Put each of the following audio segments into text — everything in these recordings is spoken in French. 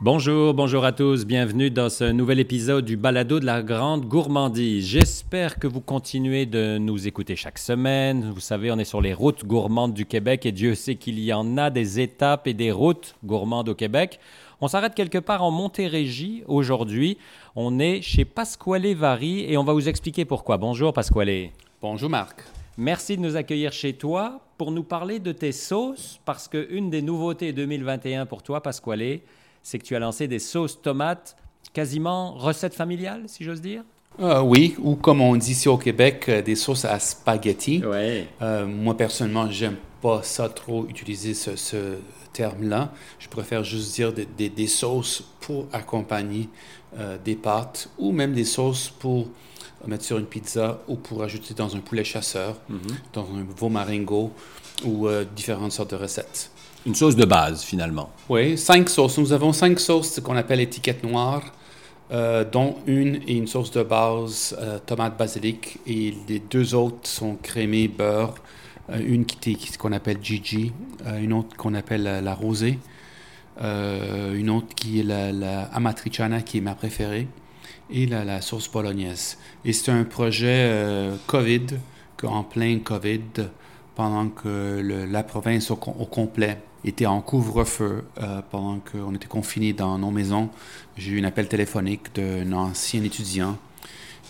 Bonjour, bonjour à tous, bienvenue dans ce nouvel épisode du Balado de la Grande Gourmandise. J'espère que vous continuez de nous écouter chaque semaine. Vous savez, on est sur les routes gourmandes du Québec et Dieu sait qu'il y en a des étapes et des routes gourmandes au Québec. On s'arrête quelque part en Montérégie aujourd'hui. On est chez Pasquale Vary et on va vous expliquer pourquoi. Bonjour Pasquale. Bonjour Marc. Merci de nous accueillir chez toi pour nous parler de tes sauces parce qu'une des nouveautés 2021 pour toi Pasquale, c'est que tu as lancé des sauces tomates quasiment recette familiale, si j'ose dire? Euh, oui, ou comme on dit ici au Québec, euh, des sauces à spaghetti. Euh, moi, personnellement, j'aime pas ça trop utiliser ce, terme-là. Je préfère juste dire des, sauces pour accompagner des pâtes ou même des sauces pour mettre sur une pizza ou pour ajouter dans un poulet chasseur, mhm. dans un veau maringo ou différentes sortes de recettes. Une sauce de base, finalement. Oui, cinq sauces. Nous avons cinq sauces qu'on appelle étiquette noire, euh, dont une est une sauce de base euh, tomate basilic et les deux autres sont crémées beurre. Euh, une qui est qu'on appelle Gigi, une autre qu'on appelle la, rosée, une autre qui est la, amatriciana qui est ma préférée et la, la sauce bolognaise. Et c'est un projet COVID, en plein COVID, pendant que la province au complet était en couvre-feu euh, pendant qu'on était confinés dans nos maisons. J'ai eu un appel téléphonique d'un ancien étudiant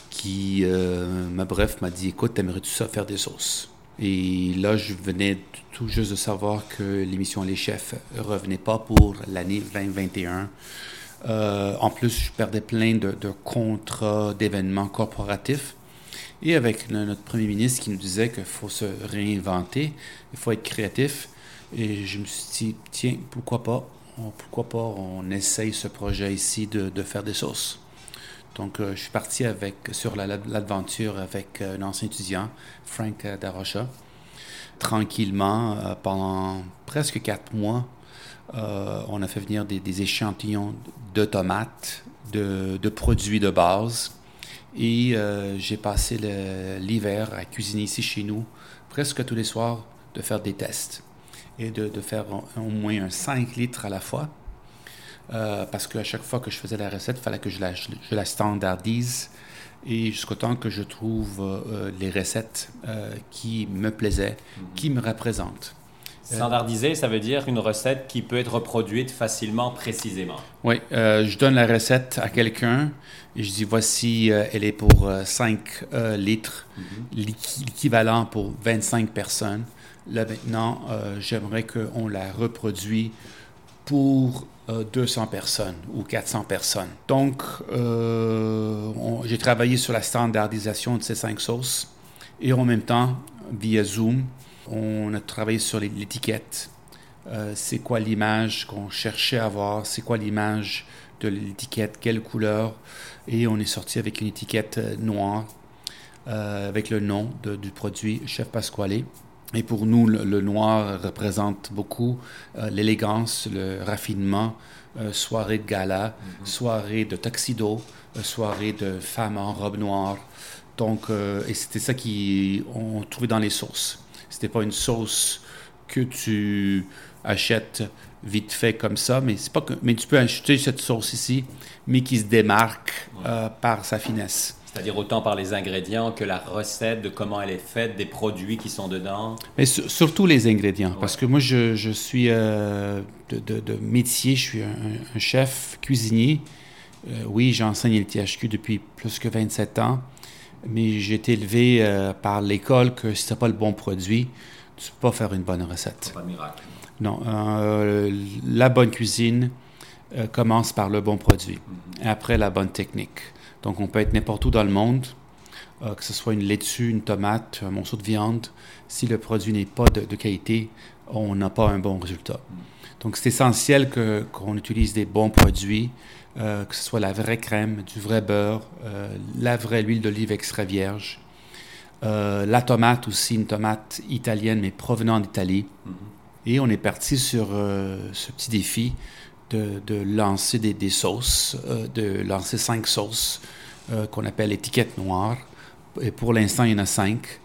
qui, euh, bref, m'a dit Écoute, aimerais-tu ça faire des sauces? Et là, je venais tout juste de savoir que l'émission Les Chefs revenait pas pour l'année 2021. Euh, en plus, je perdais plein de contrats d'événements corporatifs. Et avec notre premier ministre qui nous disait qu'il faut se réinventer, il faut être créatif. Et je me suis dit, tiens, pourquoi pas, pourquoi pas? On essaye ce projet ici de, de faire des sauces. Donc, euh, je suis parti avec, sur l'aventure avec euh, un ancien étudiant, Frank euh, Darocha. Tranquillement, pendant presque quatre mois, on a fait venir des, des échantillons de tomates, de, de, produits de base. Et j'ai passé l'hiver à cuisiner ici chez nous, presque tous les soirs, de faire des tests et de, faire au moins un 5 litres à la fois. Euh, parce qu'à chaque fois que je faisais la recette, il fallait que je la, standardise et jusqu'au temps que je trouve euh, les recettes euh, qui me plaisaient, qui me représentent. Standardiser, ça veut dire une recette qui peut être reproduite facilement, précisément. Oui, je donne la recette à quelqu'un et je dis voici, elle est pour 5 litres, mhm. l'équivalent pour 25 personnes. Là maintenant, euh, j'aimerais qu'on la reproduise pour 200 euh, personnes ou 400 personnes. Donc, euh, j'ai travaillé sur la standardisation de ces cinq sauces et en même temps, via Zoom, on a travaillé sur l'étiquette. c'est quoi l'image qu'on cherchait à avoir, c'est quoi l'image de l'étiquette, quelle couleur? Et on est sorti avec une étiquette noire avec le nom du produit Chef Pasquale. Et pour nous, le, noir représente beaucoup euh, l'élégance, le raffinement, euh, soirée de gala, mhm. soirée de tuxedo, euh, soirée de femmes en robe noire. Donc, et c'était ça qu'on trouvait dans les sauces. C'était pas une sauce que tu achètes vite fait comme ça, mais c'est pas que, mais tu peux acheter cette sauce ici, mais qui se démarque par sa finesse. C'est-à-dire autant par les ingrédients que la recette, de comment elle est faite, des produits qui sont dedans. Mais surtout les ingrédients, parce que moi, je, je suis euh, de, de, métier, je suis un, chef cuisinier. Euh, oui, j'enseigne le THQ depuis plus que 27 ans, mais j'ai été élevé euh, par l'école que si tu n'as pas le bon produit, tu ne peux pas faire une bonne recette. Pas de miracle. Non, la bonne cuisine commence par le bon produit, mm-hmm. après la bonne technique. Donc, on peut être n'importe où dans le monde, euh, que ce soit une laitue, une tomate, un morceau de viande. Si le produit n'est pas de, qualité, on n'a pas un bon résultat. Donc, c'est essentiel qu'on utilise des bons produits, euh, que ce soit la vraie crème, du vrai beurre, euh, la vraie huile d'olive extra vierge. la tomate aussi, une tomate italienne, mais provenant d'Italie. Mm-hmm. Et on est parti sur ce petit défi de, lancer des, sauces, euh, de lancer cinq sauces euh, qu'on appelle étiquette noire. Et pour l'instant, il y en a cinq.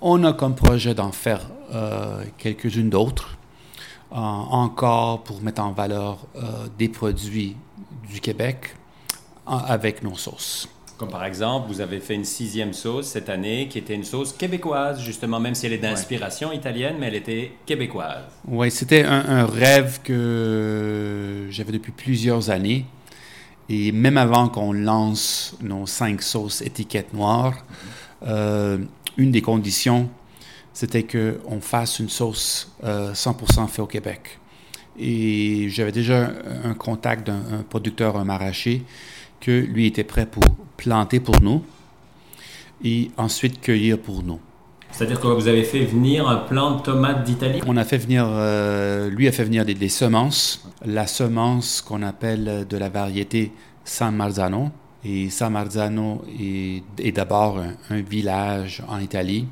On a comme projet d'en faire euh, quelques-unes d'autres. Encore pour mettre en valeur des produits du Québec avec nos sauces. Comme par exemple, vous avez fait une sixième sauce cette année qui était une sauce québécoise, justement, même si elle est d'inspiration italienne, mais elle était québécoise. Oui, c'était un, rêve que j'avais depuis plusieurs années. Et même avant qu'on lance nos cinq sauces étiquettes noires, euh, une des conditions, c'était qu'on fasse une sauce 100% euh, faite au Québec. Et j'avais déjà un contact d'un producteur, un maraîcher, que lui était prêt pour planter pour nous et ensuite cueillir pour nous. C'est-à-dire que vous avez fait venir un plant de tomates d'Italie? On a fait venir, euh, lui a fait venir des, semences. La semence qu'on appelle de la variété San Marzano. Et San Marzano est, d'abord un, village en Italie.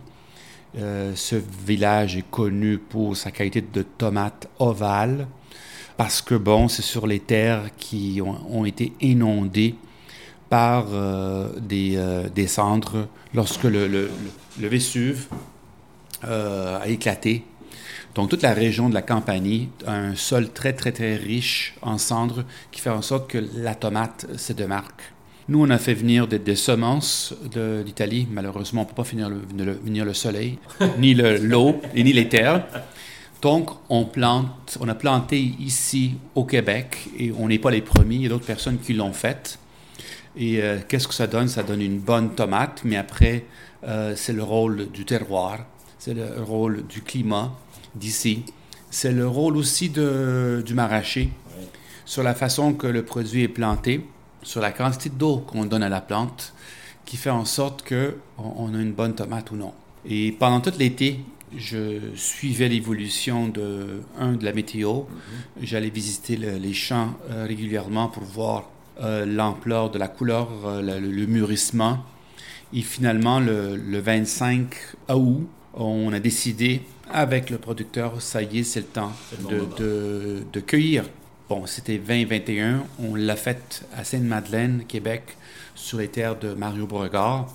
Euh, ce village est connu pour sa qualité de tomates ovales parce que, bon, c'est sur les terres qui ont, été inondées par euh, des, euh, des, cendres lorsque le, le, le Vésuve a éclaté. Donc, toute la région de la Campanie a un sol très, très, très riche en cendres qui fait en sorte que la tomate se démarque. Nous, on a fait venir des, semences d'Italie. Malheureusement, on ne peut pas finir venir le soleil, ni l'eau, ni les terres. Donc, on plante, on a planté ici au Québec et on n'est pas les premiers, il y a d'autres personnes qui l'ont fait. Et euh, qu'est-ce que ça donne? Ça donne une bonne tomate, mais après, euh, c'est le rôle du terroir, c'est le rôle du climat d'ici, c'est le rôle aussi de, du maraîcher, sur la façon que le produit est planté, sur la quantité d'eau qu'on donne à la plante, qui fait en sorte qu'on on a une bonne tomate ou non. Et pendant tout l'été, je suivais l'évolution de, un, de la météo. Mhm. J'allais visiter les champs euh, régulièrement pour voir euh, l'ampleur de la couleur, euh, le, mûrissement. Et finalement, le, 25 août, on a décidé avec le producteur, ça y est, c'est le temps de, de, cueillir. Bon, c'était 2021. On l'a fait à Sainte-Madeleine, Québec, sur les terres de Mario Beauregard.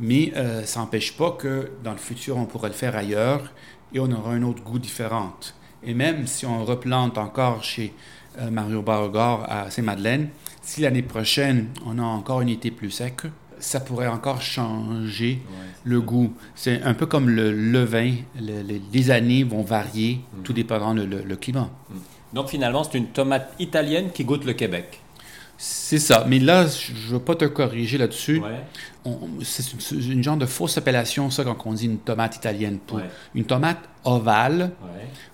Mais euh, ça n'empêche pas que dans le futur, on pourrait le faire ailleurs et on aura un autre goût différent. Et même si on replante encore chez euh, Mario Beauregard à Saint-Madeleine, si l'année prochaine, on a encore une été plus sec, ça pourrait encore changer le goût. C'est un peu comme le levain. les années vont varier, mm. tout dépendant le, le, climat. Mm. Donc finalement, c'est une tomate italienne qui goûte le Québec. C'est ça. Mais là, je ne veux pas te corriger là-dessus. C'est une, genre de fausse appellation, ça, quand on dit une tomate italienne. Pour Une tomate ovale.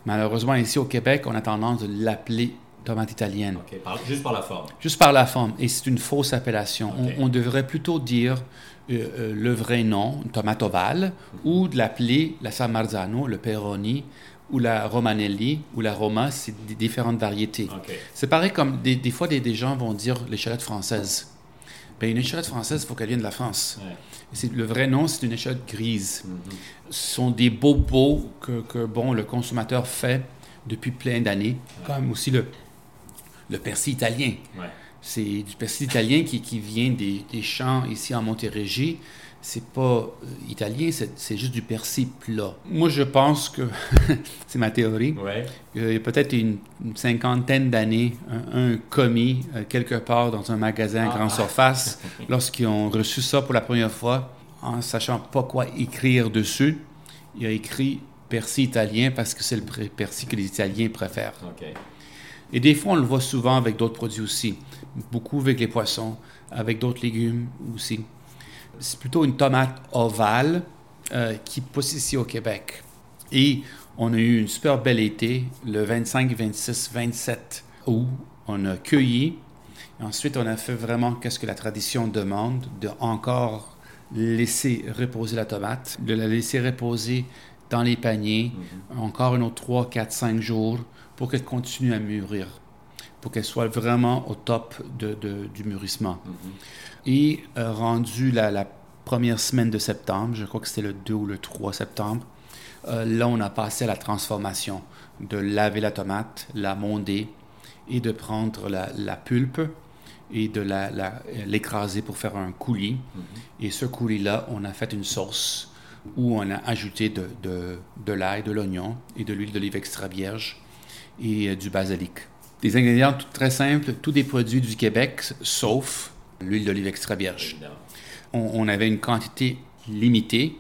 Malheureusement, ici au Québec, on a tendance de l'appeler tomate italienne. juste par la forme. Juste par la forme. Et c'est une fausse appellation. On, devrait plutôt dire euh, euh, le vrai nom, une tomate ovale, mhm. ou de l'appeler la San Marzano, le Peroni, ou la Romanelli ou la Roma, c'est des différentes variétés. C'est pareil comme des, fois des, gens vont dire l'échalote française. Ben, une échalote française, il faut qu'elle vienne de la France. Le vrai nom, c'est une échalote grise. Mhm. Ce sont des bobos que, que, bon, le consommateur fait depuis plein d'années, comme aussi le, le persil italien. C'est du persil italien qui, qui vient des, des, champs ici en Montérégie c'est pas euh, italien, c'est juste du persil plat. Moi, je pense que, c'est ma théorie, il y a peut-être une, cinquantaine d'années, un, commis, euh, quelque part dans un magasin à grande ah. surface, lorsqu'ils ont reçu ça pour la première fois, en sachant pas quoi écrire dessus, il a écrit persil italien parce que c'est le persil que les Italiens préfèrent. Et des fois, on le voit souvent avec d'autres produits aussi, beaucoup avec les poissons, avec d'autres légumes aussi. C'est plutôt une tomate ovale euh, qui pousse ici au Québec. Et on a eu une super belle été, le 25, 26, 27 août. On a cueilli. ensuite, on a fait vraiment qu'est-ce que la tradition demande, de encore laisser reposer la tomate, de la laisser reposer dans les paniers mm-hmm. encore un autre 3, 4, 5 jours pour qu'elle continue à mûrir, pour qu'elle soit vraiment au top de, du mûrissement. Mm-hmm. Et euh, rendu la, première semaine de septembre, je crois que c'était le 2 ou le 3 septembre, euh, là, on a passé à la transformation de laver la tomate, la monder et de prendre la, pulpe et de l'écraser pour faire un coulis. Mm-hmm. Et ce coulis-là, on a fait une sauce où on a ajouté de, de, de l'ail, de l'oignon et de l'huile d'olive extra vierge. et euh, du basilic. Des ingrédients tout- très simples, tous des produits du Québec, sauf l'huile d'olive extra vierge. On, on avait une quantité limitée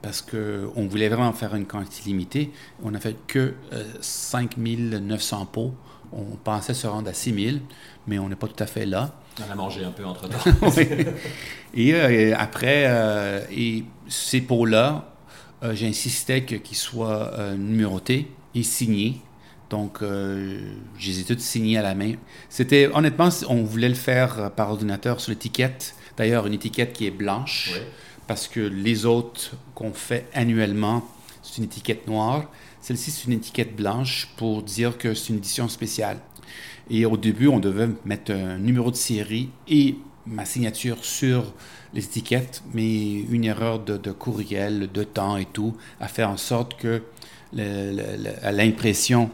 parce qu'on voulait vraiment faire une quantité limitée. On n'a fait que euh, 5900 pots. On pensait se rendre à 6000, mais on n'est pas tout à fait là. On a mangé un peu entre-temps. Oui. Et euh, après, euh, et ces pots-là, euh, j'insistais que- qu'ils soient numérotés et signés. Donc, euh, je les ai à la main. C'était, honnêtement, on voulait le faire euh, par ordinateur sur l'étiquette. D'ailleurs, une étiquette qui est blanche, Oui. parce que les autres qu'on fait annuellement, c'est une étiquette noire. Celle-ci, c'est une étiquette blanche pour dire que c'est une édition spéciale. Et au début, on devait mettre un numéro de série et ma signature sur les étiquettes, mais une erreur de, de courriel, de temps et tout, a fait en sorte que le- le- à l'impression,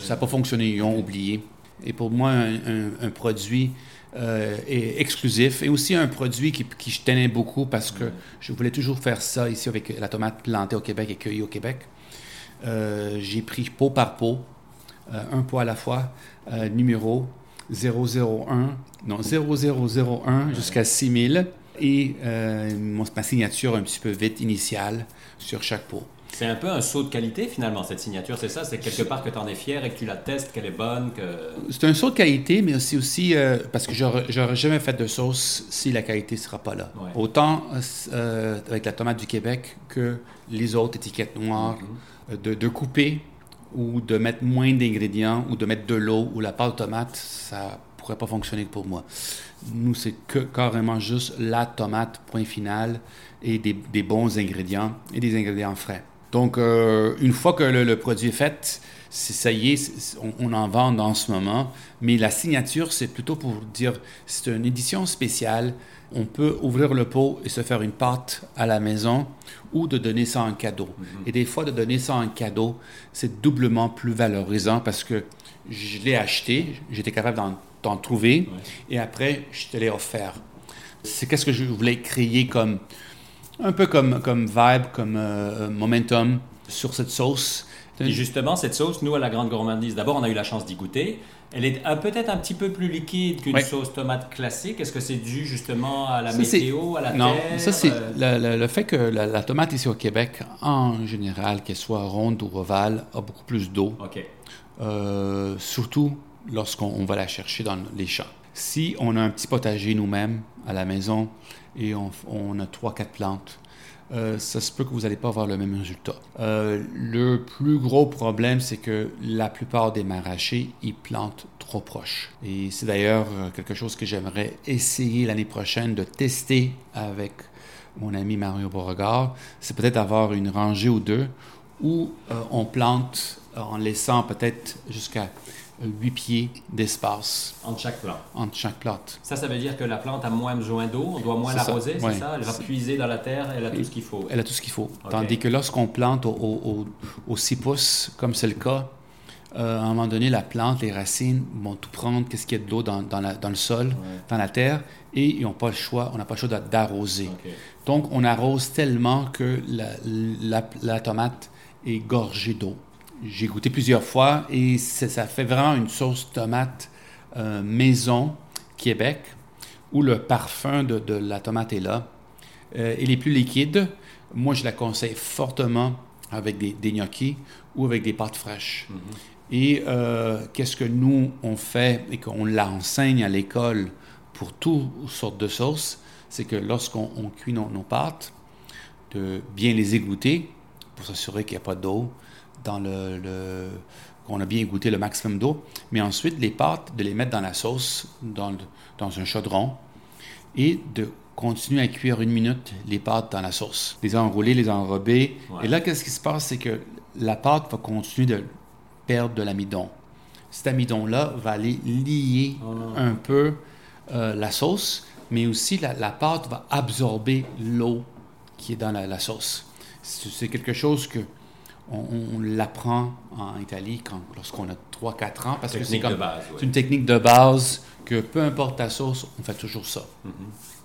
Ça n'a pas fonctionné, ils ont oublié. Et pour moi, un, un- un produit euh, est exclusif et aussi un produit qui, qui je tenais beaucoup parce que je voulais toujours faire ça ici avec la tomate plantée au Québec et cueillie au Québec. Euh, J'ai pris pot par pot, euh, un pot à la fois, euh, numéro 001, non 0001 jusqu'à 6000 et ma signature un petit peu vite initiale sur chaque pot. C'est un peu un saut de qualité finalement, cette signature, c'est ça? C'est quelque part que tu en es fier et que tu la testes, qu'elle est bonne, que... C'est un saut de qualité, mais c'est aussi euh, parce que j'aurais jamais fait de sauce si la qualité ne sera pas là. Ouais. Autant euh, avec la tomate du Québec que les autres étiquettes noires, Mm-hmm. euh, de, de couper ou de mettre moins d'ingrédients ou de mettre de l'eau ou la pâte tomate, ça pourrait pas fonctionner pour moi. Nous, c'est que carrément juste la tomate, point final, et des, des bons ingrédients et des ingrédients frais. Donc, euh, une fois que le, le produit est fait, c'est- ça y est, on, on en vend en ce moment. Mais la signature, c'est plutôt pour dire, c'est une édition spéciale. On peut ouvrir le pot et se faire une pâte à la maison ou de donner ça en cadeau. Et des fois, de donner ça en cadeau, c'est doublement plus valorisant parce que je l'ai acheté, j'étais capable d'en, d'en trouver et après, je te l'ai offert. C'est qu'est-ce que je voulais créer comme un peu comme, comme vibe, comme euh, momentum sur cette sauce. Et justement, cette sauce, nous, à la Grande Gourmandise, d'abord, on a eu la chance d'y goûter. Elle est euh, peut-être un petit peu plus liquide qu'une Ouais. sauce tomate classique. Est-ce que c'est dû justement à la Ça, météo, à la non, terre? ça c'est euh, le, le- le fait que la, la tomate ici au Québec, en général, qu'elle soit ronde ou ovale, a beaucoup plus d'eau, OK. euh, surtout lorsqu'on on va la chercher dans les champs. Si on a un petit potager nous-mêmes à la maison et on, a trois, quatre plantes, euh, ça se peut que vous n'allez pas avoir le même résultat. Euh, le plus gros problème, c'est que la plupart des maraîchers, ils plantent trop proche. Et c'est d'ailleurs euh, quelque chose que j'aimerais essayer l'année prochaine de tester avec mon ami Mario Beauregard. C'est peut-être avoir une rangée ou deux où on plante en laissant peut-être jusqu'à 8 pieds d'espace Entre chaque plant. entre chaque plante. Ça, ça veut dire que la plante a moins besoin d'eau, on doit moins C'est ça, l'arroser, c'est ouais. ça? Elle va puiser dans la terre, elle a tout ce qu'il faut. Elle a tout ce qu'il faut. Tandis que lorsqu'on plante au, au, au- au 6 pouces, comme c'est le cas, euh, à un moment donné, la plante, les racines vont tout prendre, qu'est-ce qu'il y a de l'eau dans, dans, la- dans le sol, Ouais. dans la terre, et ils n'ont pas le choix, on n'a pas le choix d'a- d'arroser. Donc, on arrose tellement que la, la- la tomate est gorgée d'eau. J'ai goûté plusieurs fois et ça fait vraiment une sauce tomate euh, maison Québec où le parfum de, de la tomate est là. Euh, elle est plus liquide. Moi, je la conseille fortement avec des, des gnocchis ou avec des pâtes fraîches. Et euh, qu'est-ce que nous, on fait et qu'on l'enseigne à l'école pour toutes sortes de sauces, c'est que lorsqu'on on cuit nos, nos pâtes, de bien les égoutter pour s'assurer qu'il n'y a pas d'eau dans le, le- qu'on a bien égoutter le maximum d'eau, mais ensuite les pâtes, de les mettre dans la sauce, dans, le- dans un chaudron, et de continuer à cuire une minute les pâtes dans la sauce. Les enrouler, les enrober. Ouais. Et là, qu'est-ce qui se passe? C'est que la pâte va continuer de perdre de l'amidon. Cet amidon-là va aller lier Oh. un peu euh, la sauce, mais aussi la, la pâte va absorber l'eau qui est dans la, la sauce. C'est quelque chose que on, l'apprend en Italie lorsqu'on a 3-4 ans, parce que c'est comme base, une technique de base que peu importe ta sauce, on fait toujours ça.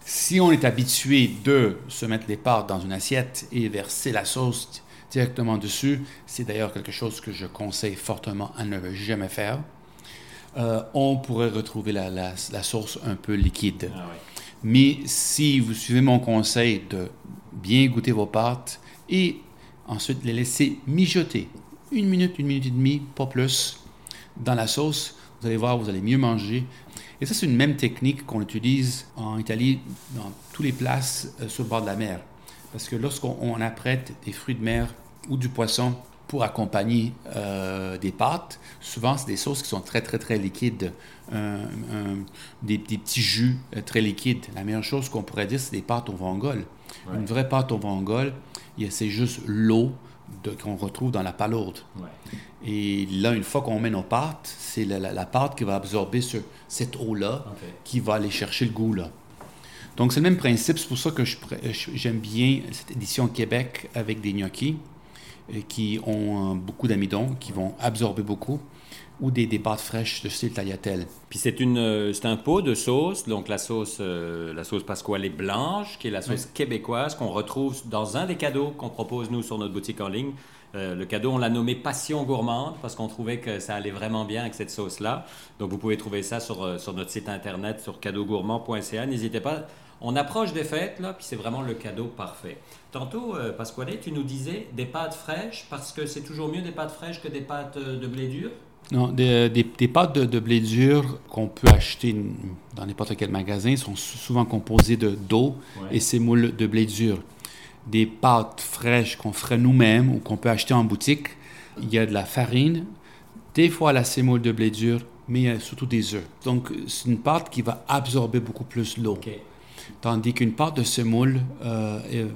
Si on est habitué de se mettre les pâtes dans une assiette et verser la sauce directement dessus. C'est d'ailleurs quelque chose que je conseille fortement à ne jamais faire. Euh, on pourrait retrouver la, la, sauce un peu liquide. Ah Mais si vous suivez mon conseil de bien goûter vos pâtes et ensuite les laisser mijoter une minute, une minute et demie, pas plus, dans la sauce, vous allez voir, vous allez mieux manger. Et ça, c'est une même technique qu'on utilise en Italie dans toutes les places euh, sur le bord de la mer. Parce que lorsqu'on apprête des fruits de mer ou du poisson pour accompagner euh, des pâtes, souvent c'est des sauces qui sont très très très liquides, des, petits jus euh, très liquides. La meilleure chose qu'on pourrait dire, c'est des pâtes au vongole. Une vraie pâte au vongole, c'est juste l'eau qu'on retrouve dans la palourde. Et là, une fois qu'on met nos pâtes, c'est la, pâte qui va absorber cette eau-là, qui va aller chercher le goût là. Donc c'est le même principe, c'est pour ça que j'aime bien cette édition Québec avec des gnocchis euh, qui ont euh, beaucoup d'amidon, qui vont absorber beaucoup ou des, des pâtes fraîches de style tagliatelle. Puis c'est une euh, c'est un pot de sauce, donc la sauce la sauce pasquale blanche, qui est la sauce québécoise qu'on retrouve dans un des cadeaux qu'on propose nous sur notre boutique en ligne. le cadeau, on l'a nommé Passion gourmande parce qu'on trouvait que ça allait vraiment bien avec cette sauce-là. Donc vous pouvez trouver ça sur, sur notre site internet sur cadeaugourmand.ca. N'hésitez pas on approche des fêtes, là, puis c'est vraiment le cadeau parfait. Tantôt, euh, Pasquale, tu nous disais des pâtes fraîches, parce que c'est toujours mieux des pâtes fraîches que des pâtes euh, de blé dur? Non, des, pâtes de, blé dur qu'on peut acheter dans n'importe quel magasin sont souvent composées d'eau et moules de blé dur. Des pâtes fraîches qu'on ferait nous-mêmes ou qu'on peut acheter en boutique, il y a de la farine, des fois la sémoule de blé dur, mais surtout des œufs. Donc, c'est une pâte qui va absorber beaucoup plus l'eau tandis qu'une pâte de semoule euh,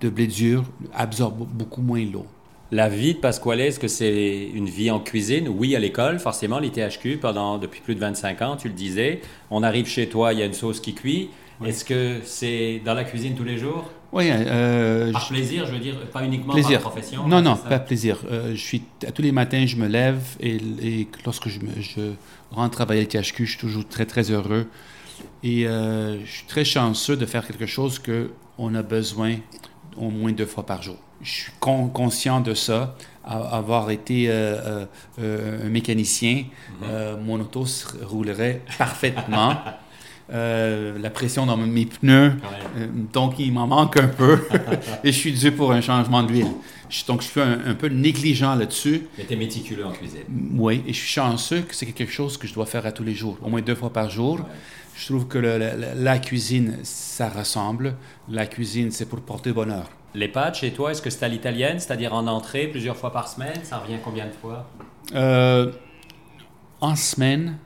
de blé dur absorbe beaucoup moins l'eau. La vie de Pasquale, est-ce que c'est une vie en cuisine? Oui, à l'école, forcément, l'ITHQ, pendant, depuis plus de 25 ans, tu le disais. On arrive chez toi, il y a une sauce qui cuit. Est-ce que c'est dans la cuisine tous les jours? Oui. Euh, par plaisir, je veux dire, pas uniquement plaisir. par profession. Non, non, pas plaisir. Euh, je suis, tous les matins, je me lève et, lorsque je, je rentre travailler à l'ITHQ, je suis toujours très, très heureux et euh, je suis très chanceux de faire quelque chose qu'on a besoin au moins deux fois par jour. Je suis conscient de ça, avoir été euh, euh, un mécanicien, mhm. mon auto roulerait parfaitement. la pression dans mes pneus, donc il m'en manque un peu et je suis dû pour un changement d'huile. Donc je suis un, peu négligent là-dessus. Mais tu es méticuleux en cuisine. Oui, et je suis chanceux que c'est quelque chose que je dois faire à tous les jours, au moins deux fois par jour. Je trouve que la, cuisine, ça ressemble. La cuisine, c'est pour porter bonheur. Les pâtes, chez toi, est-ce que c'est à l'italienne, c'est-à-dire en entrée plusieurs fois par semaine? Ça revient combien de fois? Euh, En semaine,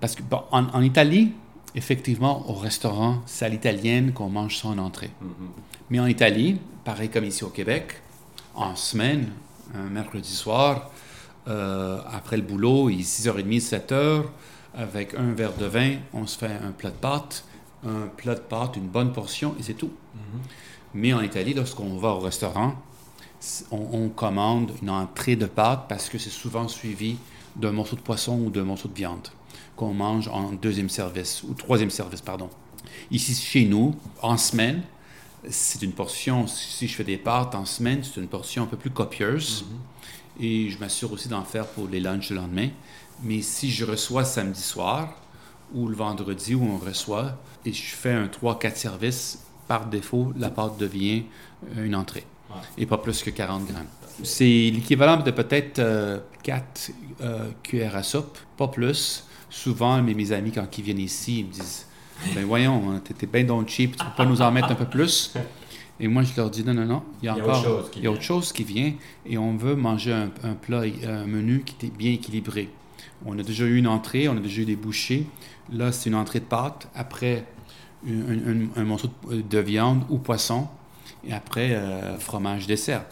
parce que en, Italie, effectivement, au restaurant, c'est à l'italienne qu'on mange ça en entrée. Mhm. Mais en Italie, pareil comme ici au Québec, en semaine, un mercredi soir, euh, après le boulot, il est 6h30, 7h, avec un verre de vin, on se fait un plat de pâtes, un plat de pâtes, une bonne portion, et c'est tout. Mhm. Mais en Italie, lorsqu'on va au restaurant, on, commande une entrée de pâtes parce que c'est souvent suivi d'un morceau de poisson ou d'un morceau de viande qu'on mange en deuxième service, ou troisième service, pardon. Ici, chez nous, en semaine, c'est une portion, si je fais des pâtes en semaine, c'est une portion un peu plus copieuse. Mhm. Et je m'assure aussi d'en faire pour les lunchs le lendemain. Mais si je reçois samedi soir ou le vendredi où on reçoit et je fais un 3-4 services, par défaut, la pâte devient euh, une entrée et pas plus que 40 grammes. C'est l'équivalent de peut-être 4 euh, euh, cuillères à soupe, pas plus. Souvent, mes, mes amis, quand ils viennent ici, ils me disent Ben voyons, hein, t'étais bien donc cheap, tu peux pas nous en mettre un peu plus Et moi, je leur dis non, non, non, il y a, encore autre chose qui, il y a autre chose qui vient et on veut manger un, un plat, un menu qui est bien équilibré. On a déjà eu une entrée, on a déjà eu des bouchées. Là, c'est une entrée de pâte. Après, un, morceau de, viande ou poisson. Et après, euh, fromage dessert.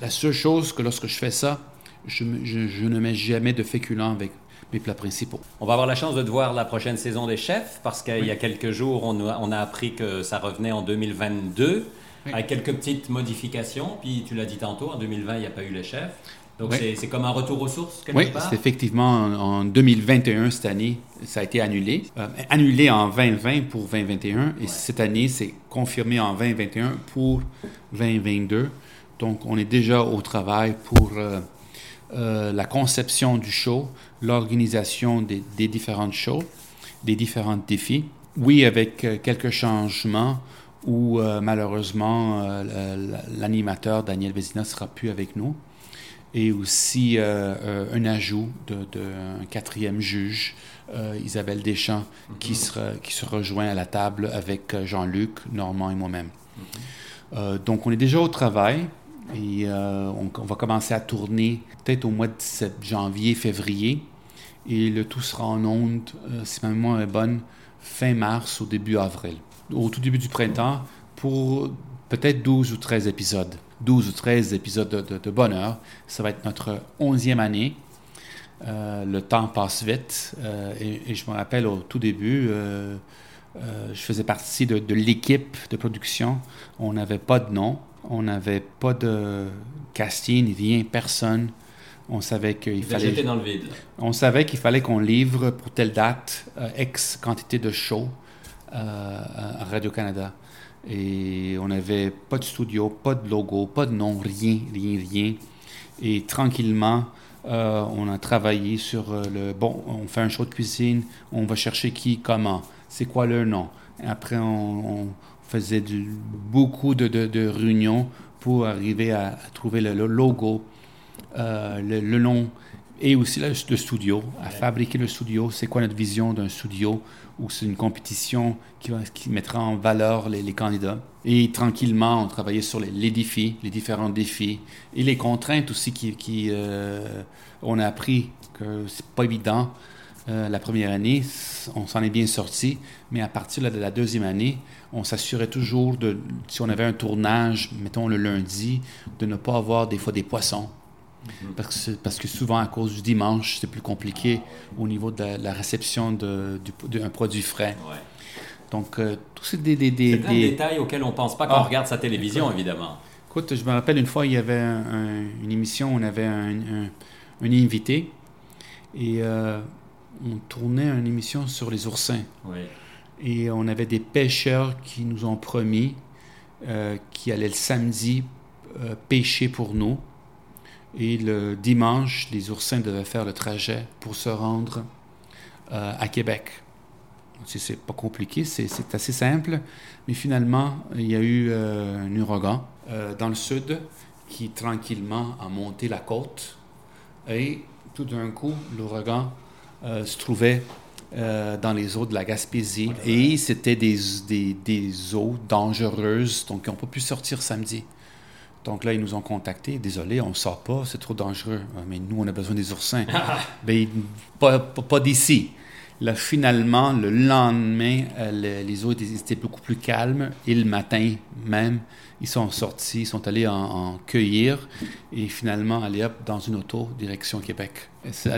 La seule chose que lorsque je fais ça, je, ne mets jamais de féculents avec mes plats principaux. On va avoir la chance de te voir la prochaine saison des chefs parce qu'il y a quelques jours, on a, on a, appris que ça revenait en 2022 avec quelques petites modifications. Puis tu l'as dit tantôt, en 2020, il n'y a pas eu les chefs. Donc c'est comme un retour aux sources quelque oui, c'est effectivement en, 2021 cette année, ça a été annulé. Euh, annulé en 2020 pour 2021 et cette année c'est confirmé en 2021 pour 2022. Donc, on est déjà au travail pour euh, euh, la conception du show, l'organisation des, des différentes shows, des différents défis. Oui, avec quelques changements où malheureusement l'animateur Daniel Vézina ne sera plus avec nous. Et aussi euh, euh, un ajout d'un de, quatrième juge, euh, Isabelle Deschamps, qui, sera, qui se rejoint à la table avec Jean-Luc, Normand et moi-même. Euh, donc on est déjà au travail et euh, on, on va commencer à tourner peut-être au mois de janvier, février. Et le tout sera en ondes, euh, si ma mémoire est bonne, fin mars au début avril. Au tout début du printemps, pour peut-être 12 ou 13 épisodes. 12 ou 13 épisodes de, de- de bonheur. Ça va être notre 11e année. Euh, le temps passe vite. euh, et, et je me rappelle au tout début, euh, je faisais partie de, de l'équipe de production. On n'avait pas de nom, on n'avait pas de casting, rien, personne. On savait qu'il fallait. jeté dans le vide. On savait qu'il fallait qu'on livre pour telle date X quantité de shows à Radio-Canada. Et on n'avait pas de studio, pas de logo, pas de nom, rien, rien, rien. Et tranquillement, euh, on a travaillé sur euh, le bon, on fait un show de cuisine, on va chercher qui, comment, c'est quoi leur nom. Après, on, faisait beaucoup de, de- réunions pour arriver à, trouver le, le logo, euh, le, le nom et aussi le, studio, à fabriquer le studio. C'est quoi notre vision d'un studio où c'est une compétition qui, va- qui mettra en valeur les, candidats? Et tranquillement, on travaillait sur les, défis, les différents défis et les contraintes aussi qui, qui euh, on a appris que c'est pas évident. Euh, la première année, on s'en est bien sorti, mais à partir de la deuxième année, on s'assurait toujours de, si on avait un tournage, mettons le lundi, de ne pas avoir des fois des poissons. Parce que, c'est- parce que souvent, à cause du dimanche, c'est plus compliqué au niveau de la, la réception de- du- d'un produit frais. Ouais. Donc, euh, des, des, des- C'est plein de des- détails auxquels on pense pas quand Ah. on regarde sa télévision, évidemment. Écoute, je me rappelle une fois, il y avait un- un- une émission, on avait un, un- invité et euh, on tournait une émission sur les oursins. Oui. Et on avait des pêcheurs qui nous ont promis euh, qui allaient le samedi euh, pêcher pour nous. Et le dimanche, les oursins devaient faire le trajet pour se rendre euh, à Québec. C'est- pas compliqué, c'est assez simple. Mais finalement, il y a eu euh, un ouragan euh, dans le sud qui tranquillement a monté la côte. Et tout d'un coup, l'ouragan se trouvait dans les eaux de la Gaspésie. Et c'était des, des, des eaux dangereuses, donc ils n'ont pas pu sortir samedi. Donc là, ils nous ont contactés. Désolé, on ne sort pas, c'est trop dangereux. Mais nous, on a besoin des oursins. ben, pas, pas, pas d'ici. Là, finalement, le lendemain, euh, le- les eaux étaient, étaient beaucoup plus calmes. Et le matin même, ils sont sortis, ils sont allés en, en cueillir et finalement aller hop, dans une auto direction Québec.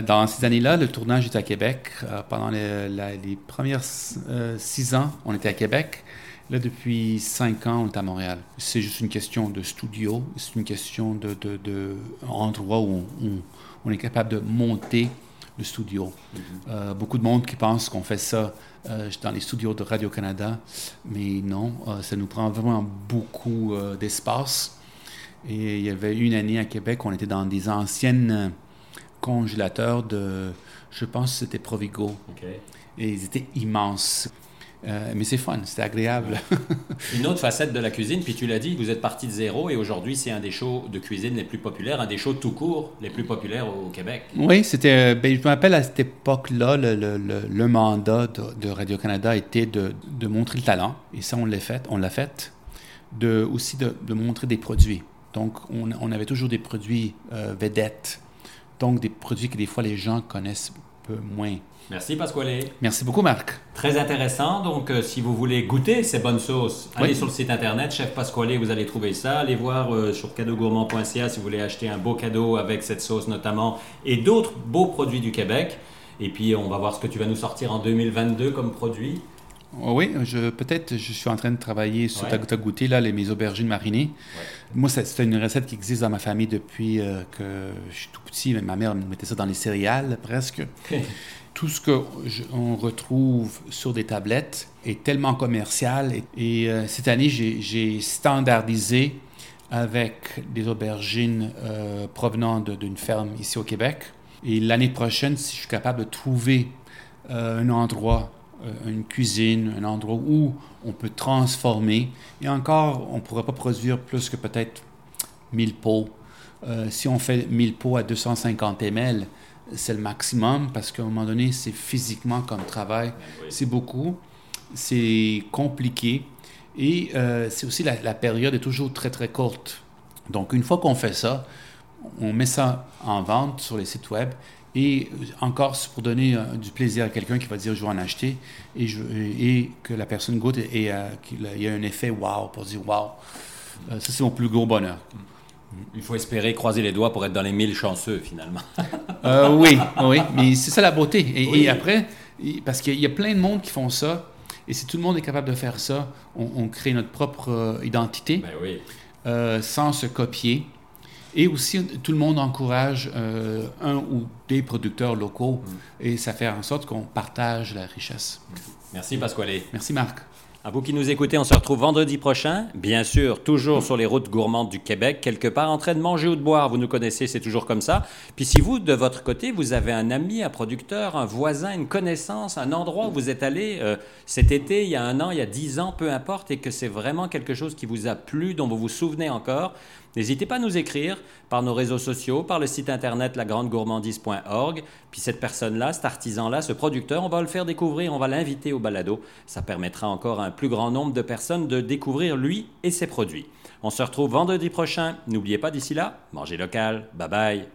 Dans ces années-là, le tournage était à Québec. Euh, pendant les, la- les premières euh, six ans, on était à Québec. Là, depuis cinq ans, on est à Montréal. C'est juste une question de studio, c'est une question de, de, de endroit où on, on- on est capable de monter le studio. Euh, beaucoup de monde qui pense qu'on fait ça euh, dans les studios de Radio-Canada, mais non, euh, ça nous prend vraiment beaucoup d'espace. Et il y avait une année à Québec, on était dans des anciennes congélateurs de, je pense que c'était Provigo, et ils étaient immenses. Euh, mais c'est fun, c'était agréable. Une autre facette de la cuisine, puis tu l'as dit, vous êtes parti de zéro et aujourd'hui, c'est un des shows de cuisine les plus populaires, un des shows tout court les plus populaires au Québec. Oui, c'était. Ben, je me rappelle à cette époque-là, le, le- le- le mandat de, de Radio-Canada était de, de montrer le talent, et ça, on l'a fait. On l'a fait. De, aussi de, de montrer des produits. Donc, on, on avait toujours des produits euh, vedettes. Donc, des produits que des fois les gens connaissent peu moins. Merci Pasquale. Merci beaucoup, Marc. Très intéressant. Donc, euh, si vous voulez goûter ces bonnes sauces, allez Oui. sur le site internet Chef Pasquale, vous allez trouver ça. Allez voir euh, sur cadeaugourmand.ca si vous voulez acheter un beau cadeau avec cette sauce notamment et d'autres beaux produits du Québec. Et puis, on va voir ce que tu vas nous sortir en 2022 comme produit. Oh Oui, je, peut-être je suis en train de travailler sur Ouais. ta, goûter, là, les, mes aubergines marinées. Moi, c'est c'est une recette qui existe dans ma famille depuis euh, que je suis tout petit. Ma mère me mettait ça dans les céréales, presque. Tout ce qu'on retrouve sur des tablettes est tellement commercial. Et, et, euh, cette année, j'ai j'ai standardisé avec des aubergines provenant d'une ferme ici au Québec. Et l'année prochaine, si je suis capable de trouver un endroit, une cuisine, un endroit où on peut transformer, et encore, on ne pourrait pas produire plus que peut-être 1000 pots. si on fait 1000 pots à 250 ml, c'est le maximum parce qu'à un moment donné, c'est physiquement comme travail. C'est beaucoup, c'est compliqué et euh, c'est aussi la, période est toujours très très courte. Donc une fois qu'on fait ça, on met ça en vente sur les sites web et encore c'est pour donner euh, du plaisir à quelqu'un qui va dire je vais en acheter et, je, et que la personne goûte et, euh, qu'il y a un effet wow pour dire wow. ça c'est mon plus gros bonheur. Il faut espérer croiser les doigts pour être dans les mille chanceux, finalement. Euh, oui, oui, mais c'est ça la beauté. Et, après, parce qu'il y a plein de monde qui font ça, et si tout le monde est capable de faire ça, on, crée notre propre euh, identité ben oui. Euh, sans se copier. Et aussi, tout le monde encourage un ou des producteurs locaux, mm. et ça fait en sorte qu'on partage la richesse. Merci Pasquale. Merci Marc. À vous qui nous écoutez, on se retrouve vendredi prochain. Bien sûr, toujours sur les routes gourmandes du Québec, quelque part en train de manger ou de boire. Vous nous connaissez, c'est toujours comme ça. Puis si vous, de votre côté, vous avez un ami, un producteur, un voisin, une connaissance, un endroit où vous êtes allé euh, cet été, il y a un an, il y a dix ans, peu importe, et que c'est vraiment quelque chose qui vous a plu, dont vous vous souvenez encore, N'hésitez pas à nous écrire par nos réseaux sociaux, par le site internet lagrandegourmandise.org. Puis cette personne-là, cet artisan-là, ce producteur, on va le faire découvrir, on va l'inviter au balado. Ça permettra encore à un plus grand nombre de personnes de découvrir lui et ses produits. On se retrouve vendredi prochain. N'oubliez pas d'ici là, mangez local. Bye bye.